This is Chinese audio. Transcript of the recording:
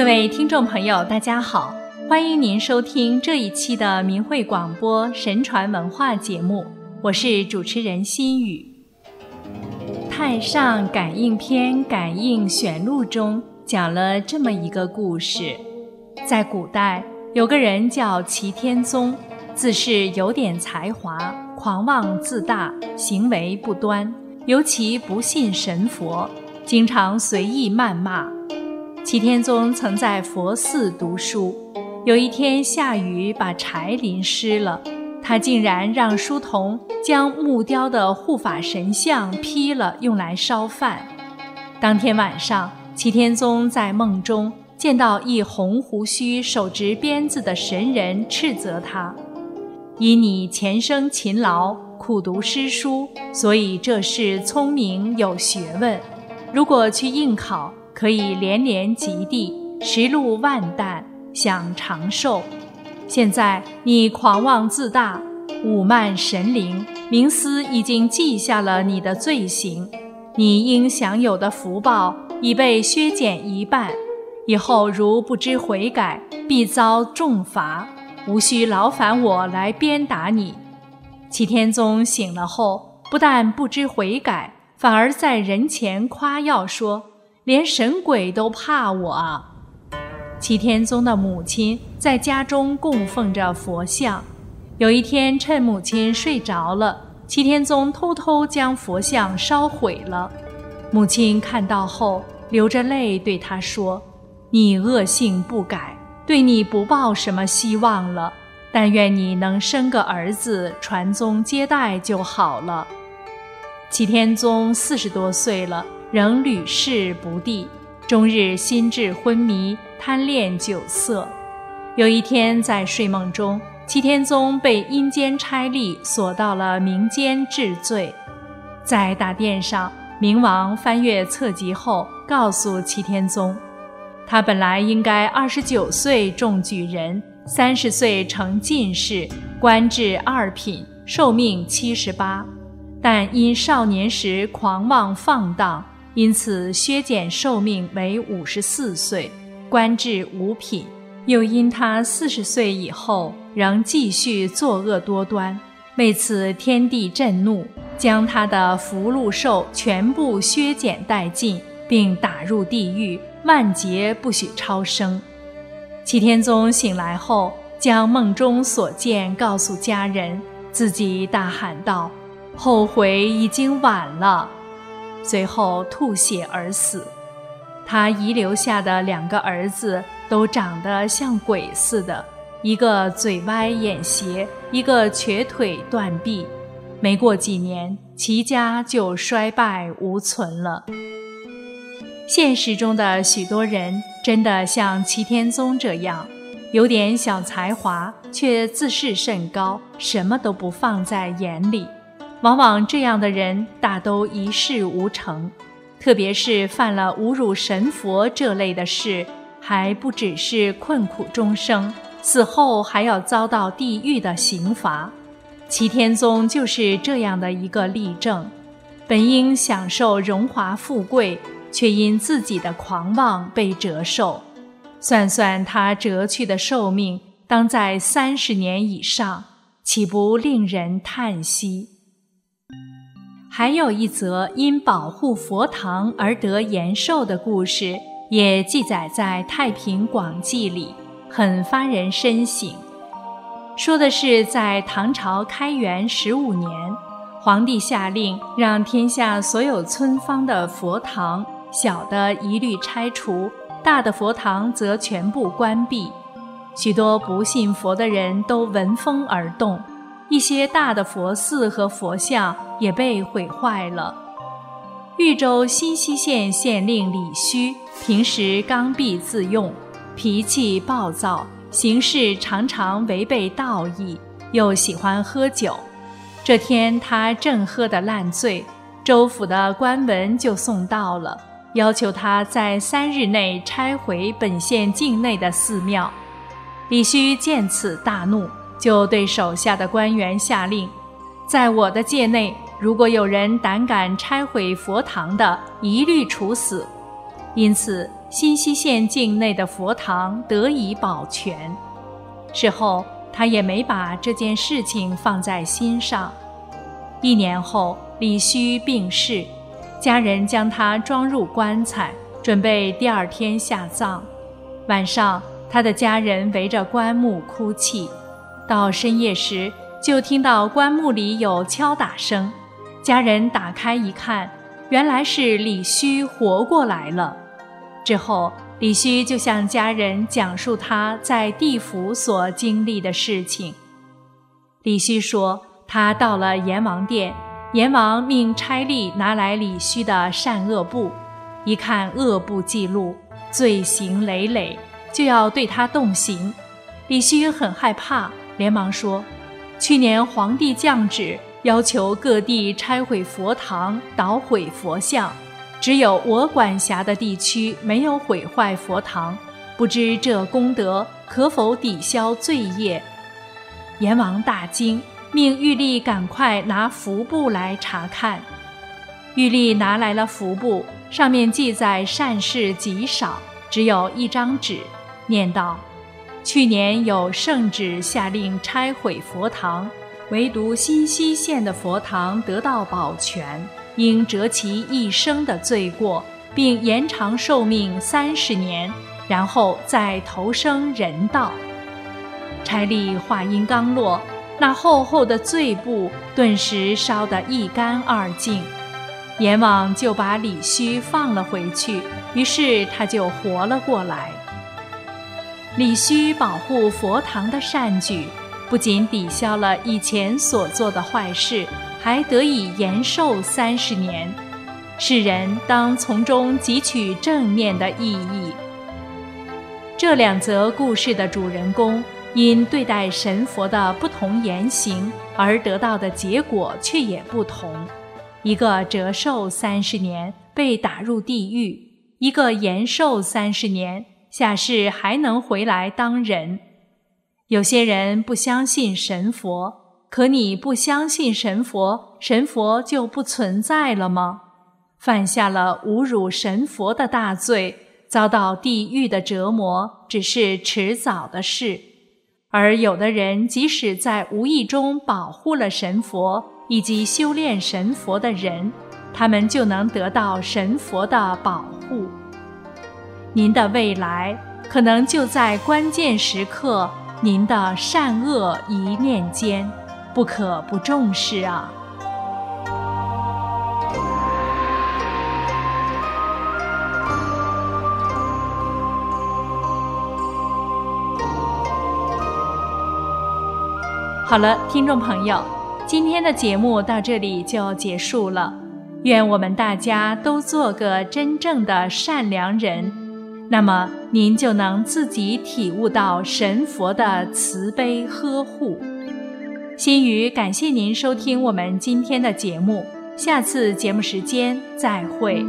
各位听众朋友，大家好，欢迎您收听这一期的明慧广播神传文化节目，我是主持人心雨。《太上感应篇感应选录》中讲了这么一个故事：在古代，有个人叫齐天宗，自是有点才华，狂妄自大，行为不端，尤其不信神佛，经常随意谩骂。齐天宗曾在佛寺读书，有一天下雨，把柴淋湿了，他竟然让书童将木雕的护法神像劈了，用来烧饭。当天晚上，齐天宗在梦中见到一红胡须、手执鞭子的神人，斥责他：“以你前生勤劳苦读诗书，所以这事聪明有学问。如果去应考。”可以连连及第，食禄万担，享长寿。现在你狂妄自大，侮慢神灵，冥司已经记下了你的罪行，你应享有的福报已被削减一半。以后如不知悔改，必遭重罚，无需劳烦我来鞭打你。齐天宗醒了后，不但不知悔改，反而在人前夸耀说。连神鬼都怕我啊！齐天宗的母亲在家中供奉着佛像。有一天，趁母亲睡着了，齐天宗偷偷将佛像烧毁了。母亲看到后，流着泪对他说：“你恶性不改，对你不抱什么希望了。但愿你能生个儿子，传宗接代就好了。”齐天宗四十多岁了。仍屡试不第，终日心智昏迷，贪恋酒色。有一天在睡梦中，齐天宗被阴间差吏锁到了冥间治罪。在大殿上，冥王翻阅册籍后，告诉齐天宗，他本来应该二十九岁中举人，三十岁成进士，官至二品，寿命七十八，但因少年时狂妄放荡。因此，削减寿命为五十四岁，官至五品。又因他四十岁以后仍继续作恶多端，为此天地震怒，将他的福禄寿全部削减殆尽，并打入地狱，万劫不许超生。齐天宗醒来后，将梦中所见告诉家人，自己大喊道：“后悔已经晚了。”随后吐血而死，他遗留下的两个儿子都长得像鬼似的，一个嘴歪眼斜，一个瘸腿断臂。没过几年，齐家就衰败无存了。现实中的许多人真的像齐天宗这样，有点小才华，却自视甚高，什么都不放在眼里。往往这样的人大都一事无成，特别是犯了侮辱神佛这类的事，还不只是困苦终生，死后还要遭到地狱的刑罚。齐天宗就是这样的一个例证，本应享受荣华富贵，却因自己的狂妄被折寿。算算他折去的寿命，当在三十年以上，岂不令人叹息？还有一则因保护佛堂而得延寿的故事，也记载在《太平广记》里，很发人深省。说的是在唐朝开元十五年，皇帝下令让天下所有村坊的佛堂，小的一律拆除，大的佛堂则全部关闭。许多不信佛的人都闻风而动。一些大的佛寺和佛像也被毁坏了。豫州新溪县县令李须平时刚愎自用，脾气暴躁，行事常常违背道义，又喜欢喝酒。这天他正喝得烂醉，州府的官文就送到了，要求他在三日内拆毁本县境内的寺庙。李须见此大怒。就对手下的官员下令，在我的界内，如果有人胆敢拆毁佛堂的，一律处死。因此，新溪县境内的佛堂得以保全。事后，他也没把这件事情放在心上。一年后，李须病逝，家人将他装入棺材，准备第二天下葬。晚上，他的家人围着棺木哭泣。到深夜时，就听到棺木里有敲打声。家人打开一看，原来是李须活过来了。之后，李须就向家人讲述他在地府所经历的事情。李须说，他到了阎王殿，阎王命差吏拿来李须的善恶簿，一看恶簿记录，罪行累累，就要对他动刑。李须很害怕，连忙说：“去年皇帝降旨。”要求各地拆毁佛堂、捣毁佛像，只有我管辖的地区没有毁坏佛堂，不知这功德可否抵消罪业？阎王大惊，命玉帝赶快拿符簿来查看。玉帝拿来了符簿，上面记载善事极少，只有一张纸，念道：“去年有圣旨下令拆毁佛堂。”唯独新溪县的佛堂得到保全，应折其一生的罪过，并延长寿命三十年，然后再投生人道。差吏话音刚落，那厚厚的罪簿顿时烧得一干二净，阎王就把李须放了回去，于是他就活了过来。李须保护佛堂的善举。不仅抵消了以前所做的坏事，还得以延寿三十年。世人当从中汲取正面的意义。这两则故事的主人公因对待神佛的不同言行而得到的结果却也不同：一个折寿三十年被打入地狱，一个延寿三十年下世还能回来当人。有些人不相信神佛，可你不相信神佛，神佛就不存在了吗？犯下了侮辱神佛的大罪，遭到地狱的折磨，只是迟早的事。而有的人，即使在无意中保护了神佛以及修炼神佛的人，他们就能得到神佛的保护。您的未来可能就在关键时刻。您的善恶一念间，不可不重视啊！好了，听众朋友，今天的节目到这里就结束了。愿我们大家都做个真正的善良人。那么您就能自己体悟到神佛的慈悲呵护。心语感谢您收听我们今天的节目，下次节目时间再会。